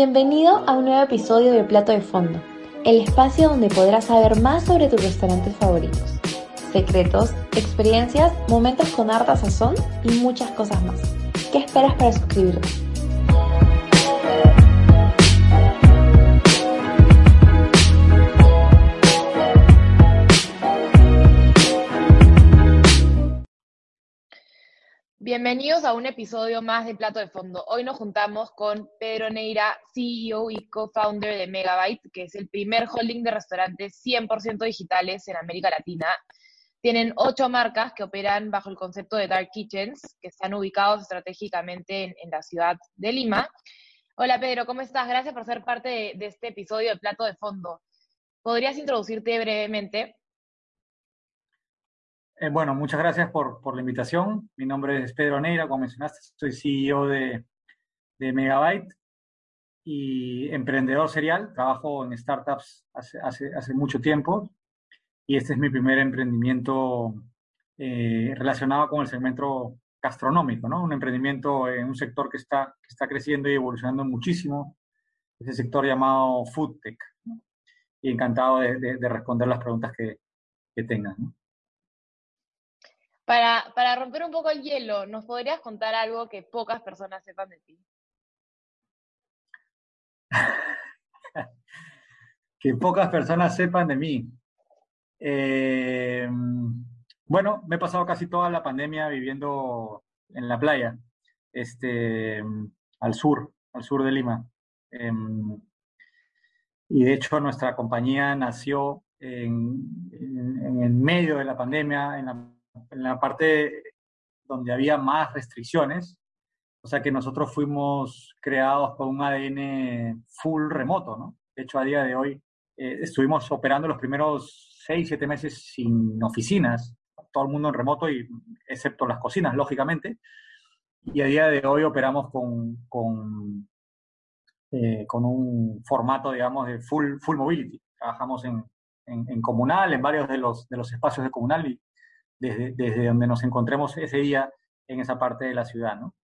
Bienvenido a un nuevo episodio de Plato de Fondo, el espacio donde podrás saber más sobre tus restaurantes favoritos, secretos, experiencias, momentos con harta sazón y muchas cosas más. ¿Qué esperas para suscribirte? Bienvenidos a un episodio más de Plato de Fondo. Hoy nos juntamos con Pedro Neira, CEO y co-founder de Megabyte, que es el primer holding de restaurantes 100% digitales en América Latina. Tienen ocho marcas que operan bajo el concepto de Dark Kitchens, que están ubicados estratégicamente en, la ciudad de Lima. Hola Pedro, ¿cómo estás? Gracias por ser parte de, de este episodio de Plato de Fondo. ¿Podrías introducirte brevemente? Eh, bueno, muchas gracias por, por, la invitación. Mi nombre es Pedro Neira, como mencionaste, soy CEO de, de Megabyte y emprendedor serial. Trabajo en startups hace, hace, hace mucho tiempo y este es mi primer emprendimiento eh, relacionado con el segmento gastronómico, ¿no? Un emprendimiento en un sector que está, que está creciendo y evolucionando muchísimo, es el sector llamado Food Tech. Y encantado de, de, de, responder las preguntas que, que tengan. ¿no? Para, para romper un poco el hielo, ¿nos podrías contar algo que pocas personas sepan de ti? que pocas personas sepan de mí. Eh, bueno, me he pasado casi toda la pandemia viviendo en la playa, este, al sur, al sur de Lima. Eh, y de hecho nuestra compañía nació en, en, en el medio de la pandemia, en la en la parte donde había más restricciones, o sea que nosotros fuimos creados con un ADN full remoto, ¿no? De hecho, a día de hoy eh, estuvimos operando los primeros seis, siete meses sin oficinas, todo el mundo en remoto, y, excepto las cocinas, lógicamente. Y a día de hoy operamos con, con, eh, con un formato, digamos, de full, full mobility. Trabajamos en, en, en, comunal, en varios de los, de los espacios de comunal y, desde, desde donde nos encontremos ese día en esa parte de la ciudad, ¿no?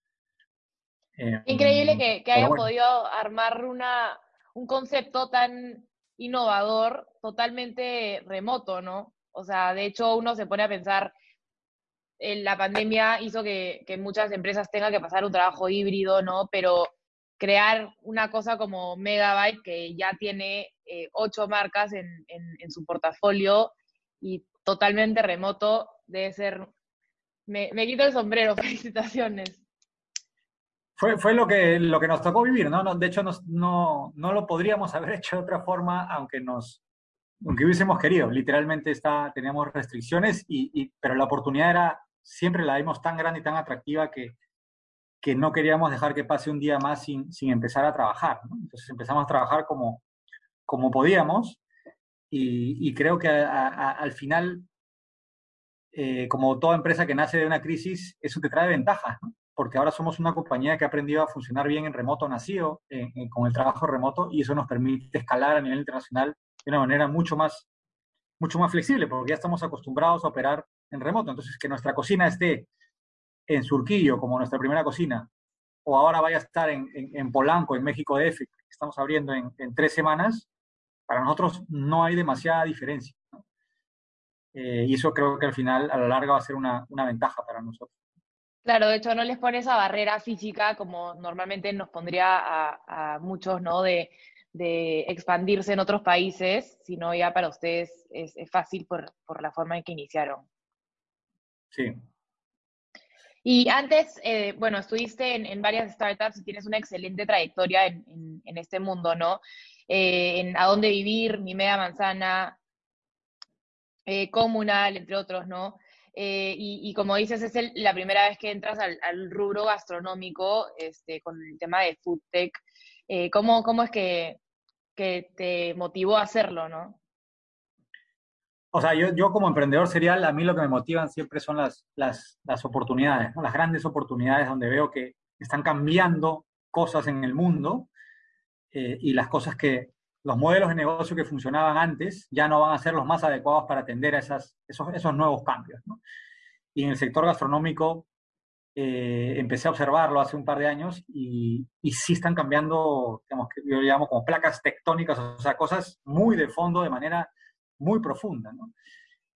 Eh, Increíble que, que hayan bueno. podido armar una, un concepto tan innovador, totalmente remoto, ¿no? O sea, de hecho uno se pone a pensar, en la pandemia hizo que, que, muchas empresas tengan que pasar un trabajo híbrido, ¿no? Pero crear una cosa como Megabyte, que ya tiene eh, ocho marcas en, en, en, su portafolio y totalmente remoto, debe ser... Me, me quito el sombrero, felicitaciones. Fue, fue lo, que, lo que nos tocó vivir, ¿no? no de hecho, nos, no, no lo podríamos haber hecho de otra forma, aunque nos aunque hubiésemos querido. Literalmente está, teníamos restricciones, y, y, pero la oportunidad era, siempre la vimos tan grande y tan atractiva que, que no queríamos dejar que pase un día más sin, sin empezar a trabajar. ¿no? Entonces empezamos a trabajar como, como podíamos y, y creo que al final eh, como toda empresa que nace de una crisis, eso te trae ventajas, ¿no? porque ahora somos una compañía que ha aprendido a funcionar bien en remoto nacido, eh, con el trabajo remoto, y eso nos permite escalar a nivel internacional de una manera mucho más, mucho más flexible, porque ya estamos acostumbrados a operar en remoto. Entonces, que nuestra cocina esté en Surquillo, como nuestra primera cocina, o ahora vaya a estar en, en, en Polanco, en México DF, que estamos abriendo en, en, tres semanas, para nosotros no hay demasiada diferencia. ¿no? Eh, y eso creo que al final, a la larga, va a ser una, una, ventaja para nosotros. Claro, de hecho no les pone esa barrera física como normalmente nos pondría a, a muchos, ¿no? De, de, expandirse en otros países, sino ya para ustedes es, es fácil por, por, la forma en que iniciaron. Sí. Y antes, eh, bueno, estuviste en, en, varias startups y tienes una excelente trayectoria en, en, en este mundo, ¿no? Eh, en A Dónde Vivir, Mi Media Manzana, eh, comunal, entre otros, ¿no? Eh, y, como dices, es la primera vez que entras al, rubro gastronómico este, con el tema de food tech. ¿cómo, ¿Cómo es que, que te motivó a hacerlo, no? O sea, yo, yo como emprendedor serial, a mí lo que me motivan siempre son las, las, las oportunidades, ¿no? las grandes oportunidades donde veo que están cambiando cosas en el mundo eh, y las cosas que, los modelos de negocio que funcionaban antes ya no van a ser los más adecuados para atender a esas, esos, esos nuevos cambios. Y en el sector gastronómico eh, empecé a observarlo hace un par de años y, y sí están cambiando, digamos, que yo llamo como placas tectónicas, o sea, cosas muy de fondo de manera muy profunda.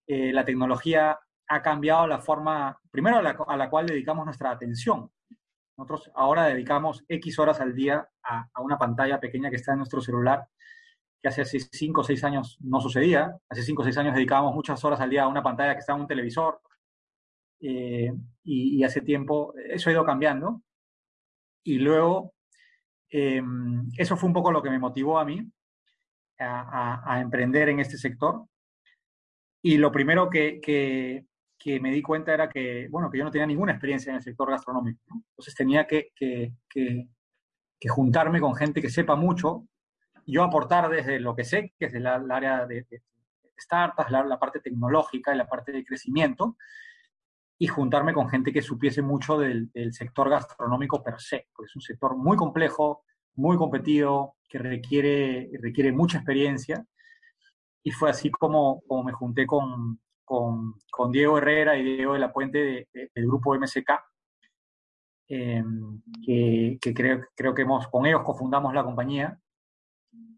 Eh, la tecnología ha cambiado la forma, primero a la, a la, cual dedicamos nuestra atención. Nosotros ahora dedicamos X horas al día a, una pantalla pequeña que está en nuestro celular, que hace 5 o 6 años no sucedía. Hace 5 o 6 años dedicábamos muchas horas al día a una pantalla que está en un televisor. Eh, y, hace tiempo eso ha ido cambiando. Y luego, eh, eso fue un poco lo que me motivó a mí a, emprender en este sector. Y lo primero que, que, me di cuenta era que, bueno, que yo no tenía ninguna experiencia en el sector gastronómico. ¿no? Entonces tenía que, que, que, juntarme con gente que sepa mucho, yo aportar desde lo que sé, que es el área de, de startups, la, la, parte tecnológica y la parte de crecimiento, y juntarme con gente que supiese mucho del, del sector gastronómico per se, porque es un sector muy complejo, muy competido, que requiere, requiere mucha experiencia y fue así como, como me junté con, con, Diego Herrera y Diego de la Puente de, de, del grupo MSK, eh, que, creo, creo que hemos, con ellos cofundamos la compañía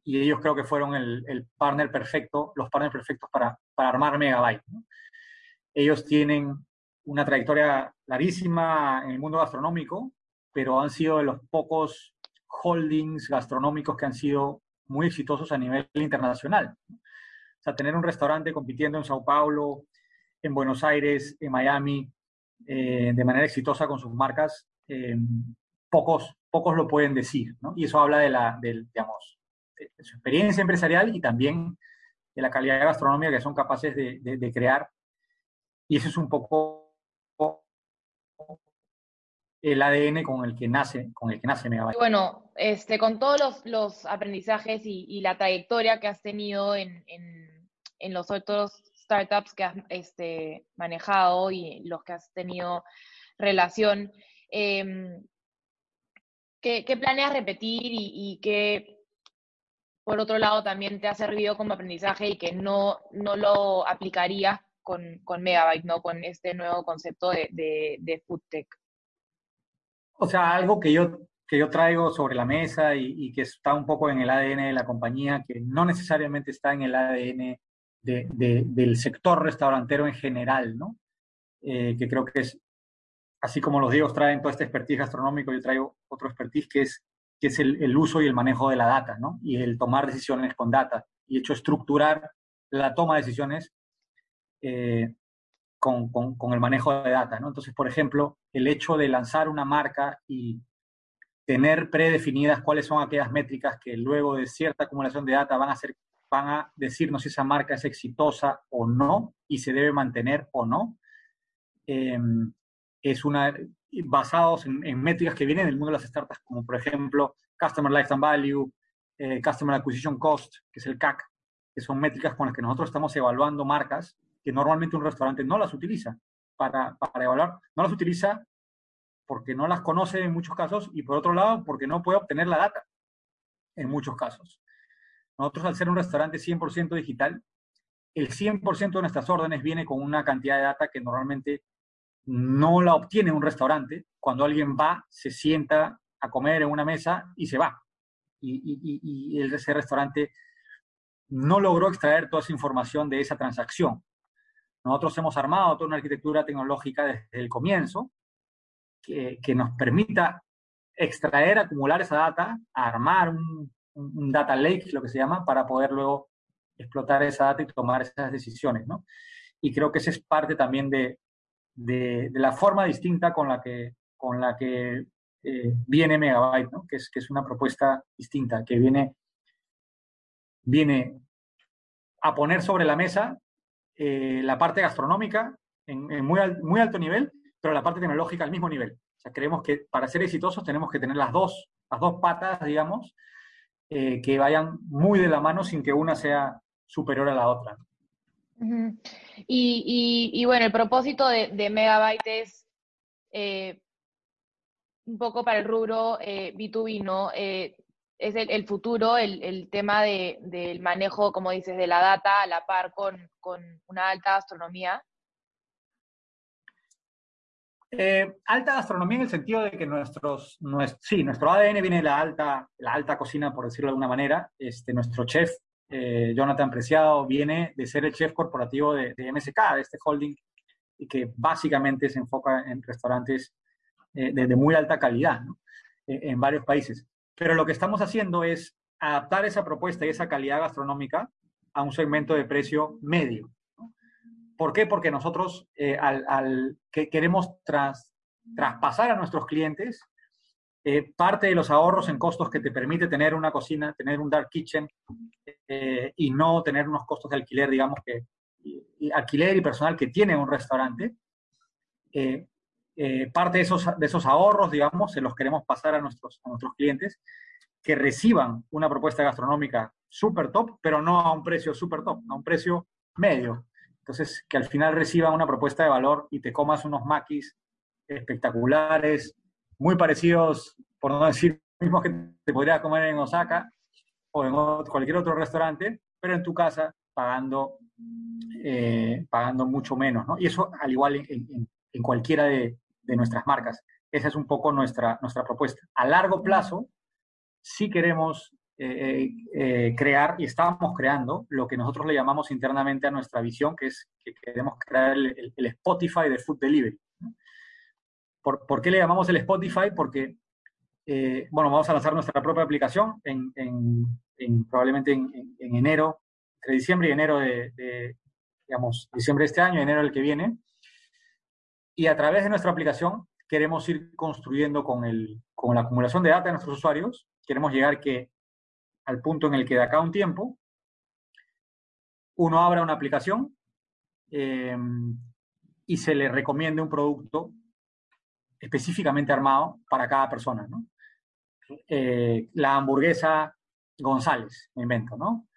y ellos creo que fueron el, partner perfecto, los partners perfectos para, para armar Megabyte. Ellos tienen una trayectoria larguísima en el mundo gastronómico, pero han sido de los pocos holdings gastronómicos que han sido muy exitosos a nivel internacional. O sea, tener un restaurante compitiendo en Sao Paulo, en Buenos Aires, en Miami, eh, de manera exitosa con sus marcas, eh, pocos, pocos lo pueden decir. Y eso habla de, la, de, su experiencia empresarial y también de la calidad de gastronomía que son capaces de crear. Y eso es un poco el ADN con el que nace, con el que nace Megabyte. Bueno, este, con todos los, los aprendizajes y, la trayectoria que has tenido en, en, los otros startups que has este, manejado y los que has tenido relación, eh, ¿qué, ¿qué, planeas repetir y, qué, por otro lado, también te ha servido como aprendizaje y que no, no lo aplicarías con, con Megabyte, ¿no? Con este nuevo concepto de, de, de food tech? O sea, algo que yo, que yo traigo sobre la mesa y, y, que está un poco en el ADN de la compañía, que no necesariamente está en el ADN de, de, del sector restaurantero en general, ¿no? Eh, que creo que es, así como los Diegos traen todo este expertise gastronómico, yo traigo otro expertise que es, que es el, el uso y el manejo de la data, ¿no? Y el tomar decisiones con data. Y hecho estructurar la toma de decisiones eh, con, el manejo de data. ¿no? Entonces, por ejemplo, el hecho de lanzar una marca y tener predefinidas cuáles son aquellas métricas que luego de cierta acumulación de data van a, ser, van a decirnos si esa marca es exitosa o no y se debe mantener o no, eh, es una, basados en, en, métricas que vienen del mundo de las startups, como por ejemplo Customer Lifetime Value, eh, Customer Acquisition Cost, que es el CAC, que son métricas con las que nosotros estamos evaluando marcas que normalmente un restaurante no las utiliza para, para evaluar. No las utiliza porque no las conoce en muchos casos y por otro lado porque no puede obtener la data en muchos casos. Nosotros al ser un restaurante 100% digital, el 100% de nuestras órdenes viene con una cantidad de data que normalmente no la obtiene un restaurante cuando alguien va, se sienta a comer en una mesa y se va. Y, y, y, ese restaurante no logró extraer toda esa información de esa transacción. Nosotros hemos armado toda una arquitectura tecnológica desde el comienzo que, nos permita extraer, acumular esa data, armar un, data lake, lo que se llama, para poder luego explotar esa data y tomar esas decisiones, ¿no? Y creo que esa es parte también de, la forma distinta con la que, con la que eh, viene Megabyte, ¿no? Que es, que es una propuesta distinta, que viene, viene a poner sobre la mesa eh, la parte gastronómica en, muy, muy, alto nivel, pero la parte tecnológica al mismo nivel. O sea, creemos que para ser exitosos tenemos que tener las dos, las dos patas, digamos, eh, que vayan muy de la mano sin que una sea superior a la otra. Y, bueno, el propósito de, de Megabyte es eh, un poco para el rubro B2B, ¿no? Es el, futuro, el, el tema de, del manejo, como dices, de la data a la par con, con una alta astronomía? Eh, alta gastronomía en el sentido de que nuestros, sí, nuestro ADN viene de la alta, la alta cocina, por decirlo de alguna manera. Este, nuestro chef, eh, Jonathan Preciado, viene de ser el chef corporativo de, MSK, de este holding, y que básicamente se enfoca en restaurantes eh, de, muy alta calidad en varios países. Pero lo que estamos haciendo es adaptar esa propuesta y esa calidad gastronómica a un segmento de precio medio. ¿Por qué? Porque nosotros eh, al, que queremos traspasar a nuestros clientes eh, parte de los ahorros en costos que te permite tener una cocina, tener un dark kitchen eh, y no tener unos costos de alquiler, digamos que alquiler y personal que tiene un restaurante. Parte de esos, de esos ahorros, digamos, se los queremos pasar a nuestros, a nuestros clientes que reciban una propuesta gastronómica súper top, pero no a un precio súper top, a un precio medio. Entonces, que al final reciban una propuesta de valor y te comas unos maquis espectaculares, muy parecidos, por no decir mismos que te podrías comer en Osaka o en cualquier otro restaurante, pero en tu casa pagando, eh, pagando mucho menos, ¿no? Y eso al igual en, en, cualquiera de, de, nuestras marcas. Esa es un poco nuestra, nuestra propuesta. A largo plazo, sí queremos eh, eh, crear y estábamos creando lo que nosotros le llamamos internamente a nuestra visión, que es que queremos crear el, Spotify de Food Delivery. ¿Por, qué le llamamos el Spotify? Porque, eh, bueno, vamos a lanzar nuestra propia aplicación en, probablemente en, enero, entre diciembre y enero de, digamos, diciembre de este año, enero del que viene. Y a través de nuestra aplicación queremos ir construyendo con, el, con la acumulación de datos de nuestros usuarios, queremos llegar que al punto en el que de acá a un tiempo uno abra una aplicación em, y se le recomiende un producto específicamente armado para cada persona, ¿no? Eh, la hamburguesa González, me invento, ¿no?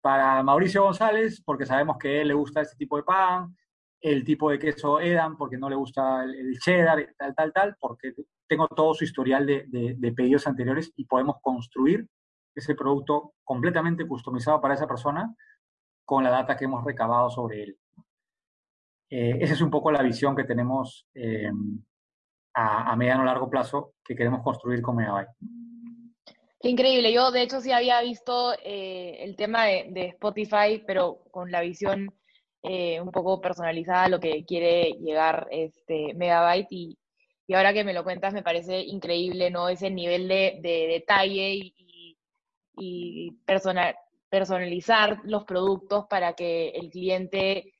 Para Mauricio González, porque sabemos que él le gusta este tipo de pan, el tipo de queso Edam, porque no le gusta el, cheddar, tal, tal, tal, porque tengo todo su historial de, de pedidos anteriores y podemos construir ese producto completamente customizado para esa persona con la data que hemos recabado sobre él. Eh, esa es un poco la visión que tenemos eh, a, mediano o largo plazo que queremos construir con Megabyte. Qué increíble. Yo, de hecho, sí había visto eh, el tema de, Spotify, pero con la visión un poco personalizada a lo que quiere llegar este Megabyte. Y, y, ahora que me lo cuentas, me parece increíble, ¿no? Ese nivel de, detalle y, y personal, personalizar los productos para que el cliente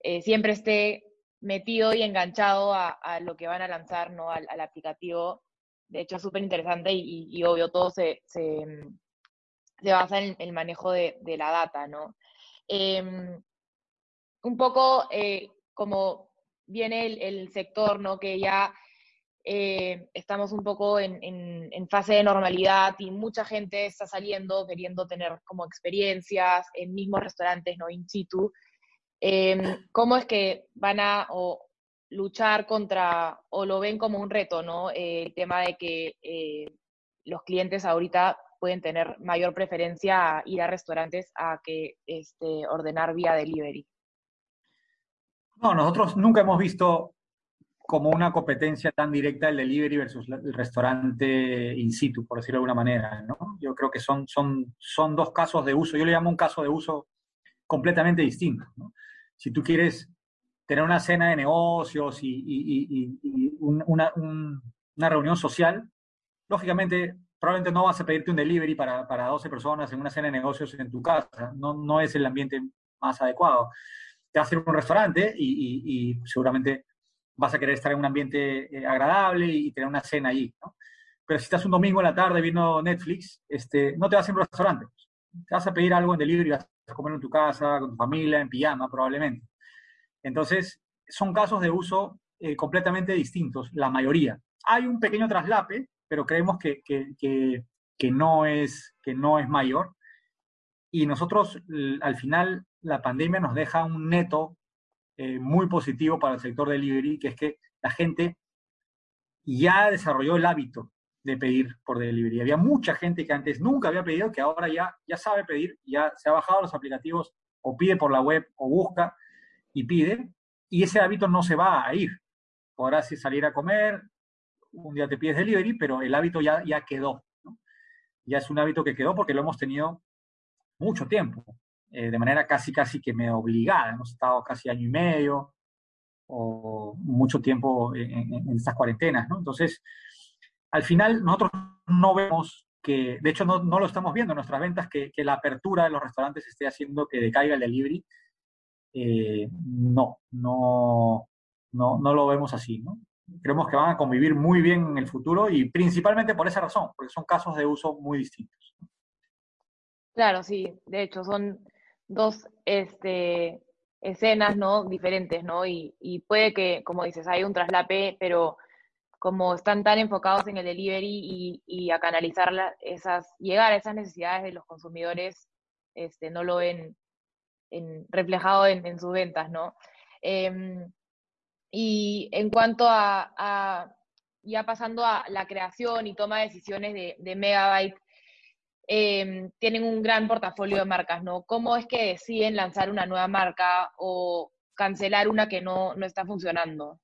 eh, siempre esté metido y enganchado a, lo que van a lanzar, ¿no? Al, aplicativo. De hecho, es súper interesante y, obvio, todo se, se, basa en el manejo de, la data, ¿no? Em, un poco eh, como viene el, sector, ¿no? Que ya eh, estamos un poco en, fase de normalidad y mucha gente está saliendo queriendo tener como experiencias en mismos restaurantes, ¿no? In situ. Em, ¿Cómo es que van a luchar contra, o lo ven como un reto, ¿no? Eh, el tema de que los clientes ahorita pueden tener mayor preferencia a ir a restaurantes a que este, ordenar vía delivery. No, nosotros nunca hemos visto como una competencia tan directa el delivery versus el restaurante in situ, por decirlo de alguna manera, ¿no? Yo creo que son, son, son dos casos de uso, yo le llamo un caso de uso completamente distinto. Si tú quieres tener una cena de negocios y, una, una, reunión social, lógicamente probablemente no vas a pedirte un delivery para, para 12 personas en una cena de negocios en tu casa, no, no es el ambiente más adecuado. Te a un restaurante y, seguramente vas a querer estar en un ambiente eh, agradable y tener una cena allí, ¿no? Pero si estás un domingo en la tarde viendo Netflix, este, no te vas a ir a un restaurante. Te vas a pedir algo en delivery, vas a comer en tu casa, con tu familia, en pijama probablemente. Entonces, son casos de uso eh, completamente distintos, la mayoría. Hay un pequeño traslape, pero creemos que, que, que, no, es, que no es mayor. Y nosotros, al final, la pandemia nos deja un neto eh, muy positivo para el sector delivery, que es que la gente ya desarrolló el hábito de pedir por delivery. Había mucha gente que antes nunca había pedido, que ahora ya, ya sabe pedir, ya se ha bajado los aplicativos o pide por la web o busca y pide, y ese hábito no se va a ir, podrás salir a comer, un día te pides delivery, pero el hábito ya, ya quedó. Ya es un hábito que quedó porque lo hemos tenido mucho tiempo, eh, de manera casi, casi que me obligada. Hemos estado casi año y medio o mucho tiempo en, estas cuarentenas. Entonces, al final nosotros no vemos que, de hecho no, no lo estamos viendo en nuestras ventas, que, que, la apertura de los restaurantes esté haciendo que decaiga el delivery. Eh, no, no, no, no lo vemos así, ¿no? Creemos que van a convivir muy bien en el futuro y principalmente por esa razón, porque son casos de uso muy distintos. Claro, sí, de hecho son dos este, escenas ¿no? diferentes, ¿no? Y, puede que, como dices, hay un traslape, pero como están tan enfocados en el delivery y, a canalizar esas, llegar a esas necesidades de los consumidores, este, no lo ven en, reflejado en, sus ventas, ¿no? Em, y en cuanto a, ya pasando a la creación y toma de decisiones de, de Megabyte, em, tienen un gran portafolio de marcas, ¿no? ¿Cómo es que deciden lanzar una nueva marca o cancelar una que no, no está funcionando?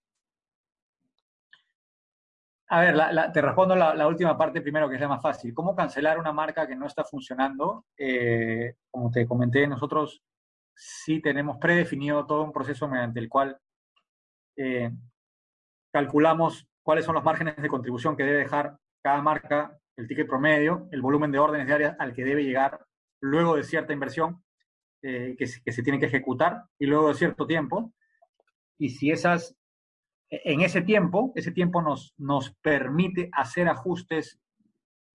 A ver, te respondo la, última parte primero, que es la más fácil. ¿Cómo cancelar una marca que no está funcionando? Eh, como te comenté, nosotros sí tenemos predefinido todo un proceso mediante el cual eh, calculamos cuáles son los márgenes de contribución que debe dejar cada marca, el ticket promedio, el volumen de órdenes diarias al que debe llegar luego de cierta inversión eh, que, se tiene que ejecutar y luego de cierto tiempo. Y si esas en ese tiempo, ese tiempo nos, nos permite hacer ajustes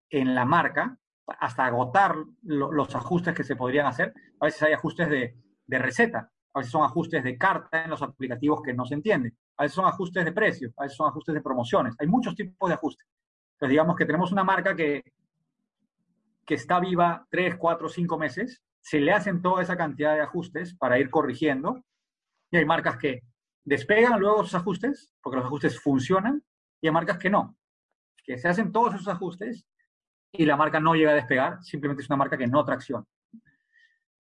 en la marca, hasta agotar los ajustes que se podrían hacer. A veces hay ajustes de, de, receta, a veces son ajustes de carta en los aplicativos que no se entienden, a veces son ajustes de precio, a veces son ajustes de promociones. Hay muchos tipos de ajustes. Entonces, digamos que tenemos una marca que, que está viva tres, cuatro, cinco meses, se le hacen toda esa cantidad de ajustes para ir corrigiendo, y hay marcas que despegan luego esos ajustes, porque los ajustes funcionan, y hay marcas que no, que se hacen todos esos ajustes y la marca no llega a despegar, simplemente es una marca que no tracciona.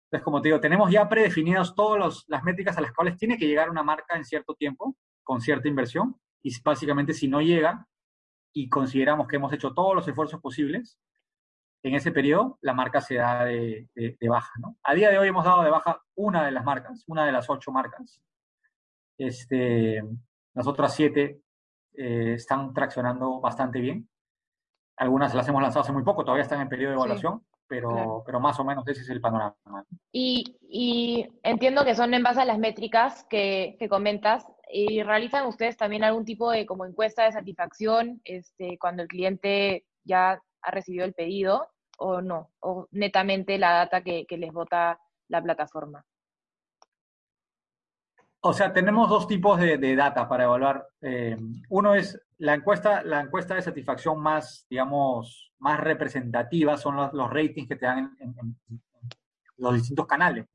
Entonces, como te digo, tenemos ya predefinidas todas las métricas a las cuales tiene que llegar una marca en cierto tiempo, con cierta inversión, y básicamente si no llega y consideramos que hemos hecho todos los esfuerzos posibles, en ese periodo la marca se da de, de baja. ¿no? A día de hoy hemos dado de baja una de las marcas, una de las ocho marcas, este, las otras siete eh, están traccionando bastante bien. Algunas las hemos lanzado hace muy poco, todavía están en periodo de evaluación, pero, pero más o menos ese es el panorama. Y, y, entiendo que son en base a las métricas que, que, comentas. ¿Y realizan ustedes también algún tipo de como encuesta de satisfacción este, cuando el cliente ya ha recibido el pedido o no? ¿O netamente la data que, les vota la plataforma? O sea, tenemos dos tipos de, data para evaluar. Eh, uno es la encuesta, la encuesta de satisfacción más, digamos, más representativa, son los, ratings que te dan en, los distintos canales.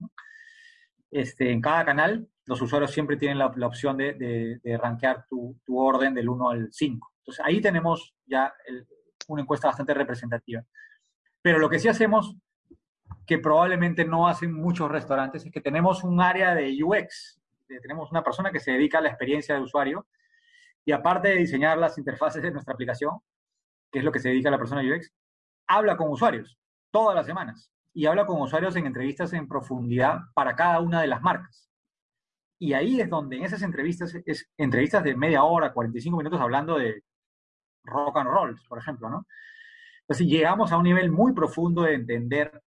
Este, en cada canal, los usuarios siempre tienen la, opción de, de, rankear tu, orden del 1 al 5. Entonces, ahí tenemos ya una encuesta bastante representativa. Pero lo que sí hacemos, que probablemente no hacen muchos restaurantes, es que tenemos un área de UX, tenemos una persona que se dedica a la experiencia de usuario y aparte de diseñar las interfaces de nuestra aplicación, que es lo que se dedica a la persona UX, habla con usuarios todas las semanas y habla con usuarios en entrevistas en profundidad para cada una de las marcas. Y ahí es donde en esas entrevistas, es entrevistas de media hora, 45 minutos hablando de rock and roll, por ejemplo, ¿no? Entonces llegamos a un nivel muy profundo de entender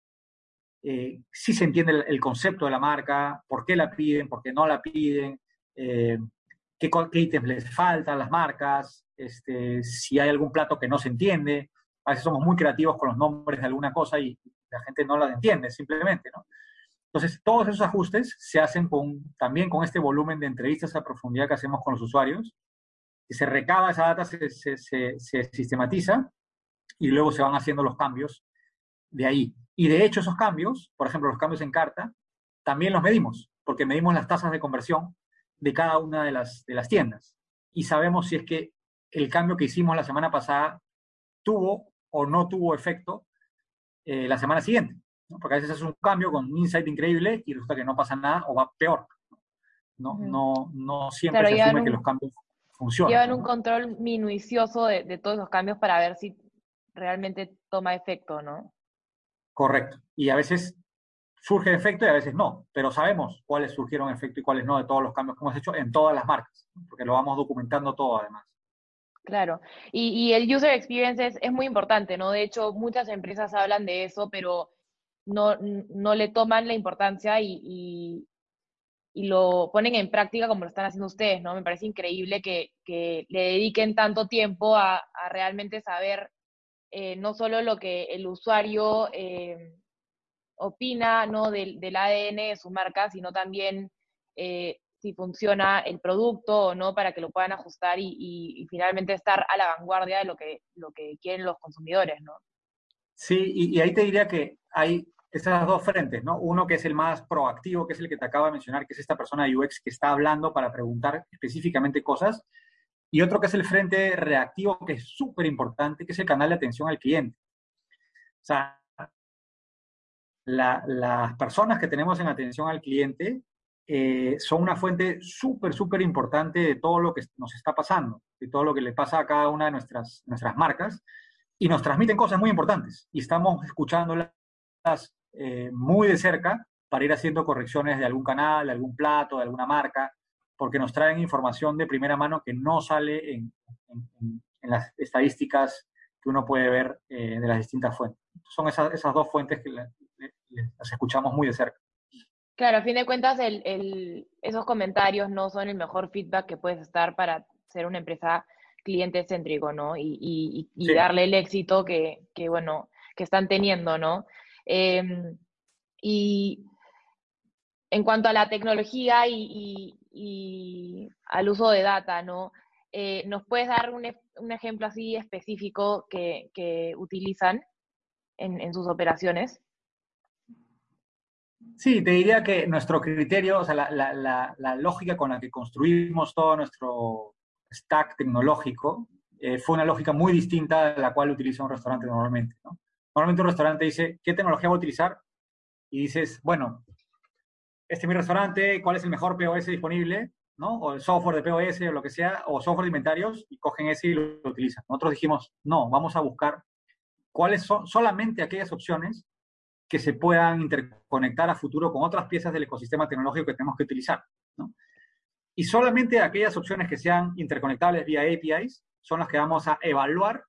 eh, si se entiende el, concepto de la marca, por qué la piden, por qué no la piden, eh, qué, ítems les faltan a las marcas, este, si hay algún plato que no se entiende. A veces somos muy creativos con los nombres de alguna cosa y la gente no las entiende simplemente, ¿no? Entonces, todos esos ajustes se hacen con, también con este volumen de entrevistas a profundidad que hacemos con los usuarios. Y se recaba esa data, se, se, se sistematiza y luego se van haciendo los cambios de ahí. Y de hecho esos cambios, por ejemplo los cambios en carta, también los medimos, porque medimos las tasas de conversión de cada una de las, de las tiendas. Y sabemos si es que el cambio que hicimos la semana pasada tuvo o no tuvo efecto eh, la semana siguiente. Porque a veces es un cambio con un insight increíble y resulta que no pasa nada o va peor. No, no, no siempre se asume que los cambios funcione. Llevan un control minucioso de, de todos los cambios para ver si realmente toma efecto, ¿no? Correcto. Y a veces surge efecto y a veces no, pero sabemos cuáles surgieron efecto y cuáles no de todos los cambios que hemos hecho en todas las marcas, porque lo vamos documentando todo además. Claro, y, y el user experience es, es, muy importante, ¿no? De hecho, muchas empresas hablan de eso, pero no, no le toman la importancia y, y, lo ponen en práctica como lo están haciendo ustedes, ¿no? Me parece increíble que, que le dediquen tanto tiempo a, a realmente saber eh, no solo lo que el usuario eh, opina ¿no? del, del, ADN de su marca, sino también eh, si funciona el producto o no para que lo puedan ajustar y, y, y, finalmente estar a la vanguardia de lo que, lo que quieren los consumidores, ¿no? Sí, y, y ahí te diría que hay estas dos frentes, ¿no? Uno que es el más proactivo, que es el que te acabo de mencionar, que es esta persona de UX que está hablando para preguntar específicamente cosas, y otro que es el frente reactivo, que es súper importante, que es el canal de atención al cliente. O sea, la, las personas que tenemos en atención al cliente eh, son una fuente súper, súper importante de todo lo que nos está pasando, de todo lo que le pasa a cada una de nuestras, nuestras marcas, y nos transmiten cosas muy importantes, y estamos escuchándolas eh, muy de cerca para ir haciendo correcciones de algún canal, de algún plato, de alguna marca, porque nos traen información de primera mano que no sale en, en, en las estadísticas que uno puede ver eh, de las distintas fuentes. Son esas, esas dos fuentes que le, le, las escuchamos muy de cerca. Claro, a fin de cuentas, el, el, esos comentarios no son el mejor feedback que puedes estar para ser una empresa cliente céntrico, ¿no? Y, y, y sí. darle el éxito que, que, bueno, que están teniendo, ¿no? Eh, y en cuanto a la tecnología y, y al uso de data, ¿no? Eh, ¿Nos puedes dar un, un, ejemplo así específico que, que utilizan en, en, sus operaciones? Sí, te diría que nuestro criterio, o sea, la, lógica con la que construimos todo nuestro stack tecnológico eh, fue una lógica muy distinta a la cual utiliza un restaurante normalmente. ¿no? Normalmente un restaurante dice, ¿qué tecnología voy a utilizar? Y dices, bueno, este es mi restaurante, ¿cuál es el mejor POS disponible? ¿no? O el software de POS o lo que sea, o software de inventarios, y cogen ese y lo utilizan. Nosotros dijimos, no, vamos a buscar cuáles son solamente aquellas opciones que se puedan interconectar a futuro con otras piezas del ecosistema tecnológico que tenemos que utilizar. ¿no? Y solamente aquellas opciones que sean interconectables vía APIs son las que vamos a evaluar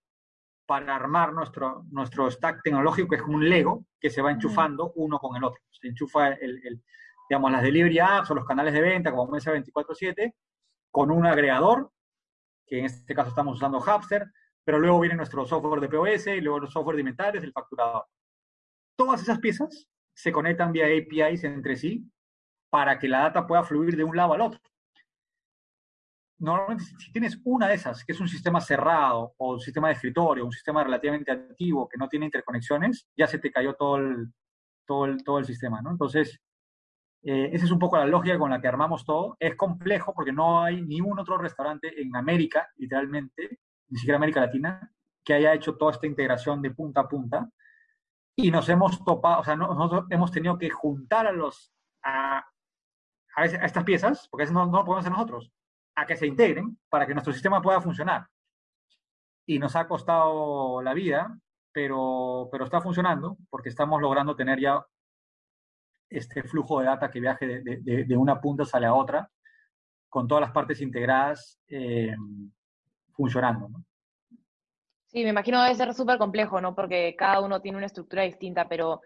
para armar nuestro, nuestro stack tecnológico, que es como un Lego que se va enchufando uno con el otro. Se enchufa el, el, digamos, las delivery apps o los canales de venta como Mesa 24-7 con un agregador, que en este caso estamos usando Hubster, pero luego viene nuestro software de POS y luego el software de inventarios, el facturador. Todas esas piezas se conectan vía APIs entre sí para que la data pueda fluir de un lado al otro. Normalmente, si tienes una de esas, que es un sistema cerrado, o un sistema de escritorio, un sistema relativamente activo que no tiene interconexiones, ya se te cayó todo el, todo el, todo el sistema, ¿no? Entonces, eh, esa es un poco la lógica con la que armamos todo. Es complejo porque no hay ni un otro restaurante en América, literalmente, ni siquiera América Latina, que haya hecho toda esta integración de punta a punta. Y nos hemos topado, o sea, nosotros hemos tenido que juntar a los, a, a, estas piezas, porque eso no, lo podemos hacer nosotros, a que se integren para que nuestro sistema pueda funcionar. Y nos ha costado la vida, pero, pero está funcionando porque estamos logrando tener ya este flujo de data que viaje de, de, de una punta la otra, con todas las partes integradas eh, funcionando. Sí, me imagino debe ser súper complejo, ¿no? Porque cada uno tiene una estructura distinta, pero,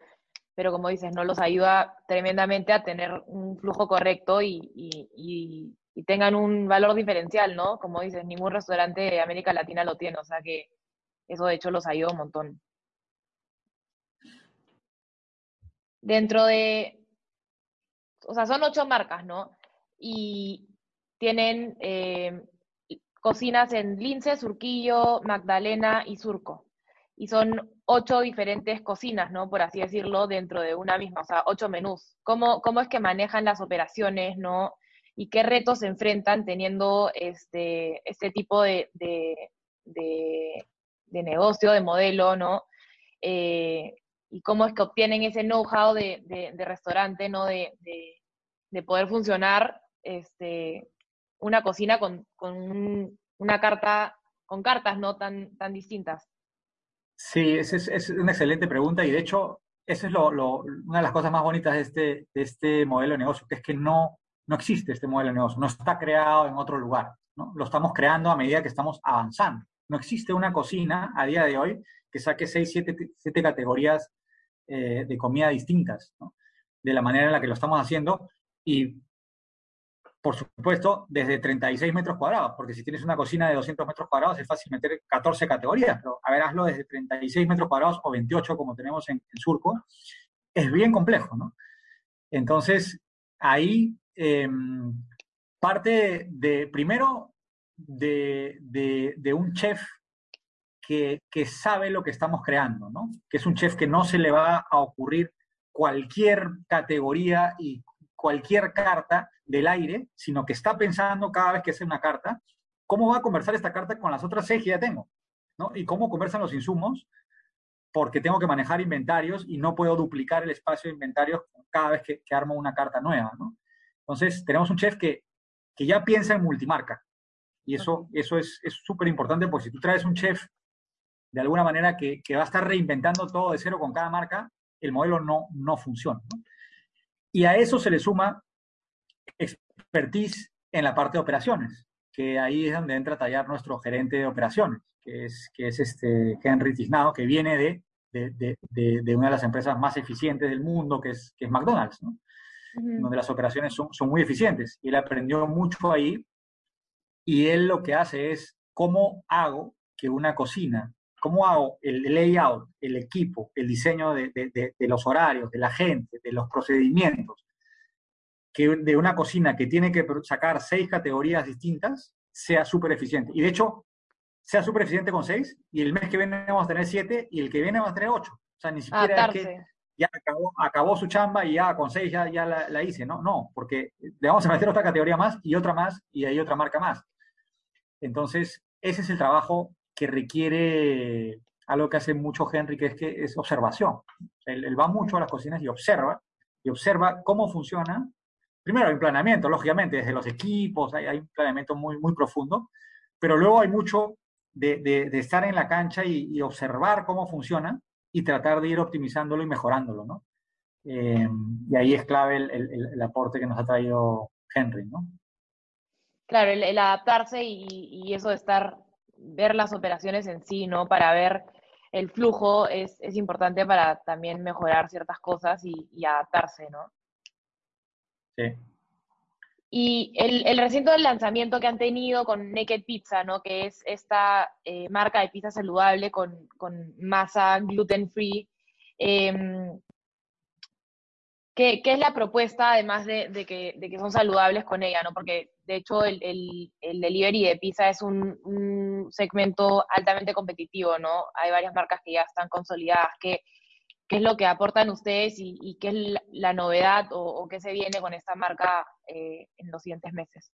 pero como dices, no los ayuda tremendamente a tener un flujo correcto y, y, tengan un valor diferencial, ¿no? Como dices, ningún restaurante de América Latina lo tiene, o sea que eso de hecho los ayuda un montón. Dentro de, o sea, son ocho marcas, ¿no? Y tienen eh, cocinas en Lince, Surquillo, Magdalena y Surco. Y son ocho diferentes cocinas, ¿no? Por así decirlo, dentro de una misma, o sea, ocho menús. ¿Cómo, cómo es que manejan las operaciones, ¿no? Y qué retos se enfrentan teniendo este, este tipo de, de, negocio, de modelo, ¿no? Eh, y cómo es que obtienen ese know-how de, de, de, restaurante, ¿no? De, de, poder funcionar este, una cocina con, una carta, con cartas no tan, tan distintas? Sí, esa es, una excelente pregunta y de hecho, esa es lo, una de las cosas más bonitas de este, de este modelo de negocio, que es que no, no existe este modelo de negocio, no está creado en otro lugar, ¿no? lo estamos creando a medida que estamos avanzando. No existe una cocina a día de hoy que saque seis, siete, siete categorías eh, de comida distintas, de la manera en la que lo estamos haciendo y, por supuesto, desde 36 metros cuadrados, porque si tienes una cocina de 200 metros cuadrados es fácil meter 14 categorías, pero a ver, hazlo desde 36 metros cuadrados o 28 como tenemos en, Surco, es bien complejo, ¿no? Entonces, ahí em, parte de, primero, de, de, un chef que, que, sabe lo que estamos creando, ¿no? Que es un chef que no se le va a ocurrir cualquier categoría y cualquier carta del aire, sino que está pensando cada vez que hace una carta, cómo va a conversar esta carta con las otras seis que ya tengo, ¿no? Y cómo conversan los insumos, porque tengo que manejar inventarios y no puedo duplicar el espacio de inventarios cada vez que, armo una carta nueva, ¿no? Entonces, tenemos un chef que, que ya piensa en multimarca. Y eso, eso es súper importante, porque si tú traes un chef de alguna manera que, que, va a estar reinventando todo de cero con cada marca, el modelo no, no funciona. Y a eso se le suma expertise en la parte de operaciones, que ahí es donde entra a tallar nuestro gerente de operaciones, que es, que es este Henry Tiznado, que viene de, de, de, una de las empresas más eficientes del mundo, que es, que es McDonald's, ¿no? donde las operaciones son, son muy eficientes. Y él aprendió mucho ahí, y él lo que hace es, ¿cómo hago que una cocina ¿Cómo hago el layout, el equipo, el diseño de, los horarios, de la gente, de los procedimientos, que de una cocina que tiene que sacar seis categorías distintas sea súper eficiente? Y de hecho, sea súper eficiente con seis, y el mes que viene vamos a tener siete, y el que viene vamos a tener ocho. O sea, ni siquiera es que ya acabó, su chamba y ya con seis ya, ya la, la, hice. No, no, porque le vamos a meter otra categoría más y otra más y hay otra marca más. Entonces, ese es el trabajo que requiere algo que hace mucho Henry, que es, que es observación. Él, va mucho a las cocinas y observa, y observa cómo funciona. Primero hay planeamiento, lógicamente, desde los equipos, hay, un planeamiento muy, muy profundo, pero luego hay mucho de, estar en la cancha y, observar cómo funciona y tratar de ir optimizándolo y mejorándolo, ¿no? Eh, y ahí es clave el, aporte que nos ha traído Henry, ¿no? Claro, el, adaptarse y, y, eso de estar ver las operaciones en sí, ¿no? Para ver el flujo es, importante para también mejorar ciertas cosas y, adaptarse, ¿no? Sí. Y el, el, recinto lanzamiento que han tenido con Naked Pizza, ¿no? Que es esta eh, marca de pizza saludable con, masa gluten free. Em, ¿qué, es la propuesta, además de, que, de, que, son saludables con ella, ¿no? Porque de hecho, el, el, delivery de pizza es un, segmento altamente competitivo, ¿no? Hay varias marcas que ya están consolidadas. ¿Qué, qué es lo que aportan ustedes y, qué es la, novedad o, qué se viene con esta marca eh, en los siguientes meses?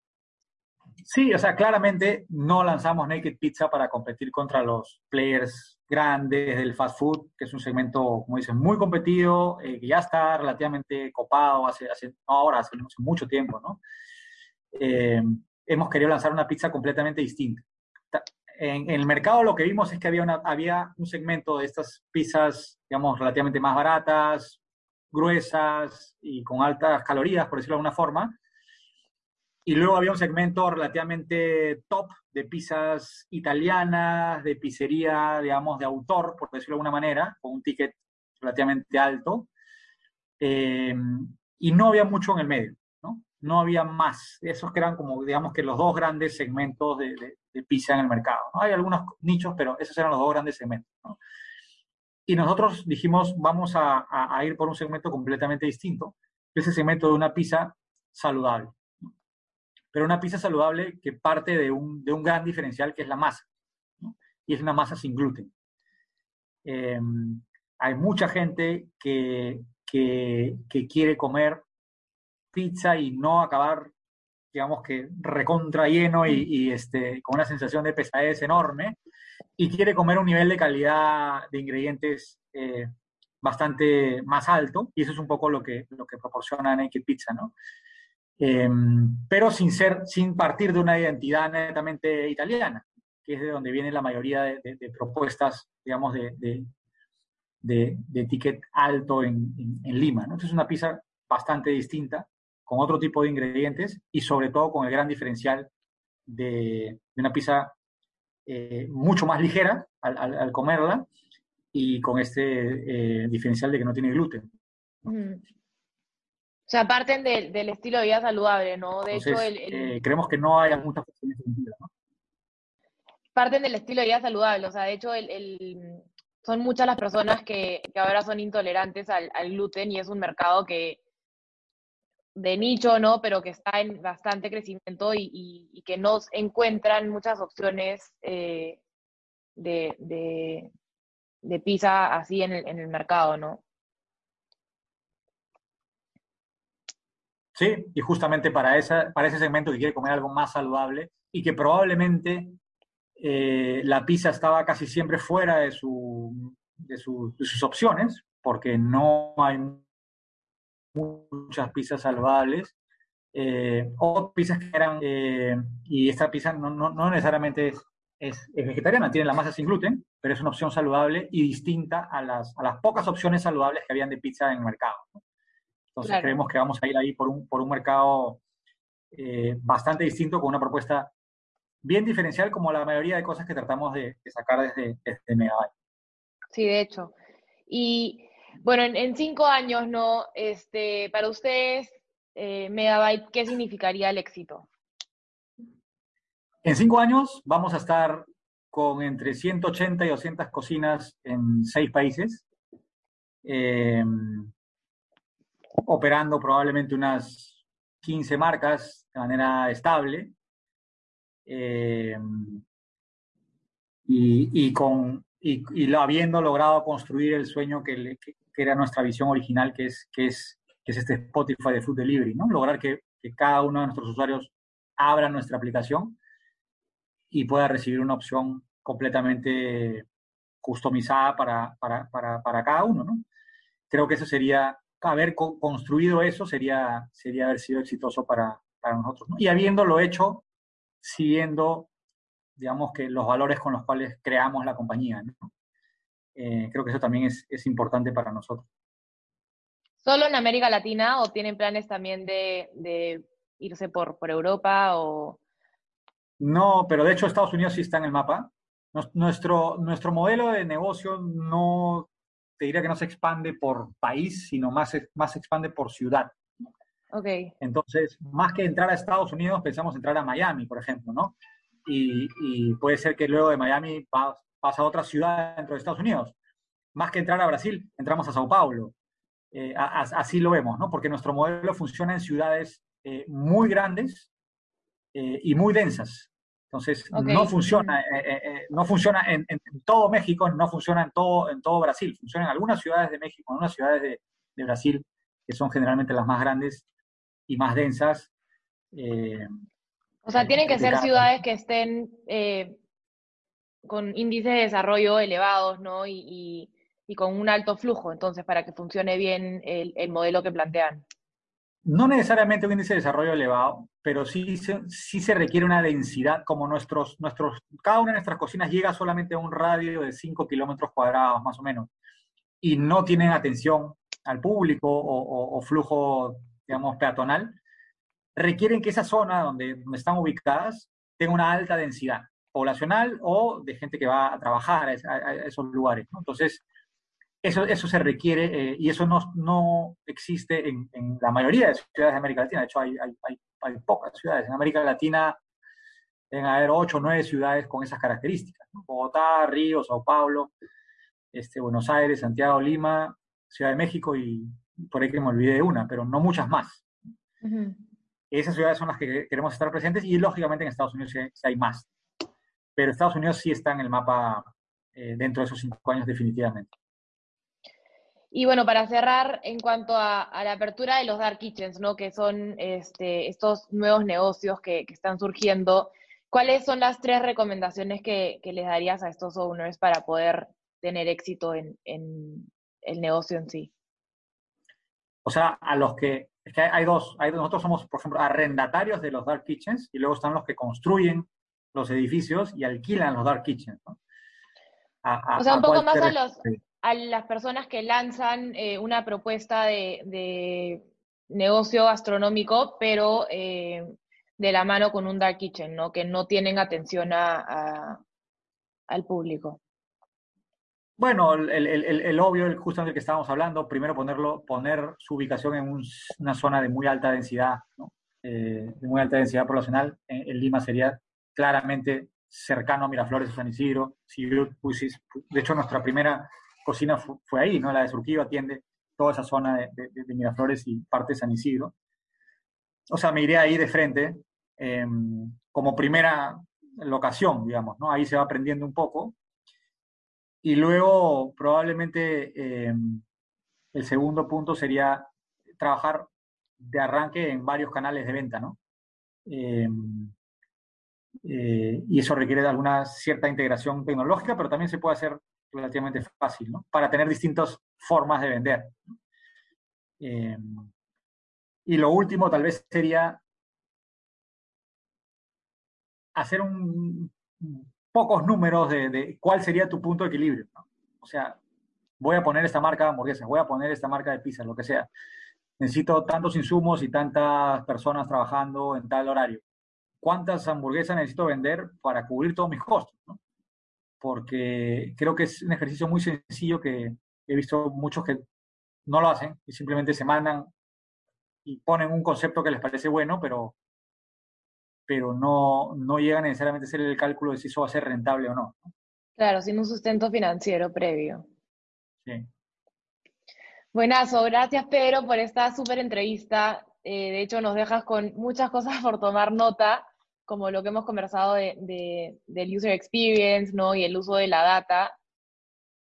Sí, o sea, claramente no lanzamos Naked Pizza para competir contra los players grandes del fast food, que es un segmento, como dicen, muy competido, eh, que ya está relativamente copado hace, hace no ahora, hace mucho tiempo, ¿no? Eh, hemos querido lanzar una pizza completamente distinta. En, el mercado lo que vimos es que había, una, había un segmento de estas pizzas, digamos, relativamente más baratas, gruesas y con altas calorías, por decirlo de alguna forma. Y luego había un segmento relativamente top de pizzas italianas, de pizzería, digamos, de autor, por decirlo de alguna manera, con un ticket relativamente alto. Eh, y no había mucho en el medio no había más. Esos que eran como, digamos que los dos grandes segmentos de, de, pizza en el mercado. Hay algunos nichos, pero esos eran los dos grandes segmentos. Y nosotros dijimos, vamos a, a, ir por un segmento completamente distinto, ese segmento de una pizza saludable. Pero una pizza saludable que parte de un, de un gran diferencial que es la masa. Y es una masa sin gluten. Em, hay mucha gente que, que, que quiere comer pizza y no acabar, digamos que recontra lleno y, este, con una sensación de pesadez enorme, y quiere comer un nivel de calidad de ingredientes eh, bastante más alto, y eso es un poco lo que, lo que proporciona Naked Pizza, ¿no? Em, pero sin, ser, sin partir de una identidad netamente italiana, que es de donde viene la mayoría de, propuestas, digamos, de, de, ticket alto en, en, Lima. ¿no? Entonces es una pizza bastante distinta, con otro tipo de ingredientes y sobre todo con el gran diferencial de, una pizza eh, mucho más ligera al, comerla y con este eh, diferencial de que no tiene gluten. O sea, parten del estilo de vida saludable, ¿no? De hecho, el, eh, creemos que no hay muchas ¿no? Parten del estilo de vida saludable, o sea, de hecho, el, son muchas las personas que, ahora son intolerantes al, gluten y es un mercado que de nicho, ¿no? Pero que está en bastante crecimiento y, que no encuentran muchas opciones eh, de, de, pizza así en el, en el mercado, ¿no? Sí, y justamente para, esa, para ese segmento que quiere comer algo más saludable y que probablemente eh, la pizza estaba casi siempre fuera de, su, de, sus opciones, porque no hay muchas pizzas saludables, eh, o pizzas que eran, eh, y esta pizza no, no, necesariamente es, es, vegetariana, tiene la masa sin gluten, pero es una opción saludable y distinta a las, a las pocas opciones saludables que habían de pizza en el mercado. Entonces creemos que vamos a ir ahí por un, por un mercado eh, bastante distinto, con una propuesta bien diferencial, como la mayoría de cosas que tratamos de, sacar desde, desde, Megabyte. Sí, de hecho. Y bueno, en, cinco años, ¿no? Este, para ustedes, eh, Megabyte, ¿qué significaría el éxito? En cinco años vamos a estar con entre 180 y 200 cocinas en seis países. Eh, operando probablemente unas 15 marcas de manera estable. Eh, y, con, y, habiendo logrado construir el sueño que, era nuestra visión original, que es, que es, que es este Spotify de Food Delivery, ¿no? Lograr que, cada uno de nuestros usuarios abra nuestra aplicación y pueda recibir una opción completamente customizada para, para, para, para cada uno, ¿no? Creo que eso sería haber construido eso sería, sería haber sido exitoso para, para nosotros. Y habiéndolo hecho, siguiendo, digamos, que los valores con los cuales creamos la compañía. Eh, creo que eso también es, es, importante para nosotros. ¿Solo en América Latina o tienen planes también de, de irse por, por Europa o...? No, pero de hecho Estados Unidos sí está en el mapa. Nuestro, nuestro modelo de negocio no te diría que no se expande por país, sino más, más se expande por ciudad. Ok. Entonces, más que entrar a Estados Unidos, pensamos entrar a Miami, por ejemplo, ¿no? Y, puede ser que luego de Miami pasa a otra ciudad dentro de Estados Unidos. Más que entrar a Brasil, entramos a Sao Paulo. Eh, así lo vemos, ¿no? Porque nuestro modelo funciona en ciudades eh, muy grandes eh, y muy densas. Entonces, no funciona, no funciona en, todo México, no funciona en todo, en todo Brasil. Funciona en algunas ciudades de México, en algunas ciudades de, Brasil, que son generalmente las más grandes y más densas. o sea, tienen que ser ciudades que estén con índices de desarrollo elevados, ¿no? Y, con un alto flujo, entonces, para que funcione bien el modelo que plantean no necesariamente un índice de desarrollo elevado, pero sí se, se requiere una densidad, como nuestros, nuestros, cada una de nuestras cocinas llega solamente a un radio de 5 kilómetros cuadrados, más o menos, y no tienen atención al público o, flujo, digamos, peatonal, requieren que esa zona donde, están ubicadas tenga una alta densidad poblacional o de gente que va a trabajar a, esos lugares. Entonces, eso, eso se requiere eh, y eso no, no existe en, en, la mayoría de ciudades de América Latina. De hecho, hay, hay, hay, pocas ciudades. En América Latina deben haber ocho o nueve ciudades con esas características. Bogotá, Río, Sao Paulo, este, Buenos Aires, Santiago, Lima, Ciudad de México y por ahí que me olvidé de una, pero no muchas más. Esas ciudades son las que queremos estar presentes y lógicamente en Estados Unidos hay más. Pero Estados Unidos sí está en el mapa eh, dentro de esos cinco años definitivamente. Y bueno, para cerrar, en cuanto a, la apertura de los dark kitchens, ¿no? Que son este, estos nuevos negocios que, están surgiendo, ¿cuáles son las tres recomendaciones que, les darías a estos owners para poder tener éxito en, el negocio en sí? O sea, a los que es que hay, dos, hay, nosotros somos, por ejemplo, arrendatarios de los dark kitchens y luego están los que construyen los edificios y alquilan los dark kitchens. ¿no? o sea, un poco más a, los, a las personas que lanzan eh, una propuesta de, negocio gastronómico, pero eh, de la mano con un dark kitchen, ¿no? Que no tienen atención a, al público. Bueno, el, el, el, obvio, el justo del que estábamos hablando, primero ponerlo, poner su ubicación en una zona de muy alta densidad, ¿no? Eh, de muy alta densidad poblacional. En, Lima sería claramente cercano a Miraflores San Isidro. de hecho, nuestra primera cocina fue, ahí, ¿no? La de Surquillo atiende toda esa zona de, Miraflores y parte de San Isidro. O sea, me iré ahí de frente em, como primera locación, digamos, ¿no? Ahí se va aprendiendo un poco y luego probablemente eh, el segundo punto sería trabajar de arranque en varios canales de venta, ¿no? Eh, eh, y eso requiere de alguna cierta integración tecnológica, pero también se puede hacer relativamente fácil, ¿no? Para tener distintas formas de vender. y lo último tal vez sería hacer un, pocos números de, cuál sería tu punto de equilibrio. O sea, voy a poner esta marca de hamburguesas, voy a poner esta marca de pizza, lo que sea. Necesito tantos insumos y tantas personas trabajando en tal horario. ¿Cuántas hamburguesas necesito vender para cubrir todos mis costos? Porque creo que es un ejercicio muy sencillo que he visto muchos que no lo hacen y simplemente se mandan y ponen un concepto que les parece bueno, pero pero no, no llega necesariamente a hacer el cálculo de si eso va a ser rentable o no. Claro, sin un sustento financiero previo. Sí. Buenazo, gracias Pedro por esta súper entrevista. Eh, de hecho, nos dejas con muchas cosas por tomar nota, como lo que hemos conversado de, del user experience ¿no? y el uso de la data.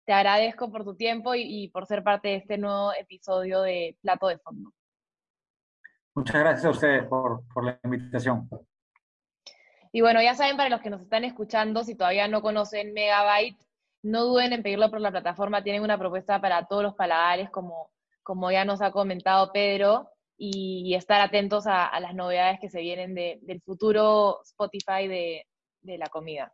Te agradezco por tu tiempo y, y por ser parte de este nuevo episodio de Plato de Fondo. Muchas gracias a ustedes por, por la invitación. Y bueno, ya saben, para los que nos están escuchando, si todavía no conocen Megabyte, no duden en pedirlo por la plataforma. Tienen una propuesta para todos los paladares, como, como ya nos ha comentado Pedro, y, estar atentos a, las novedades que se vienen del futuro Spotify de la comida.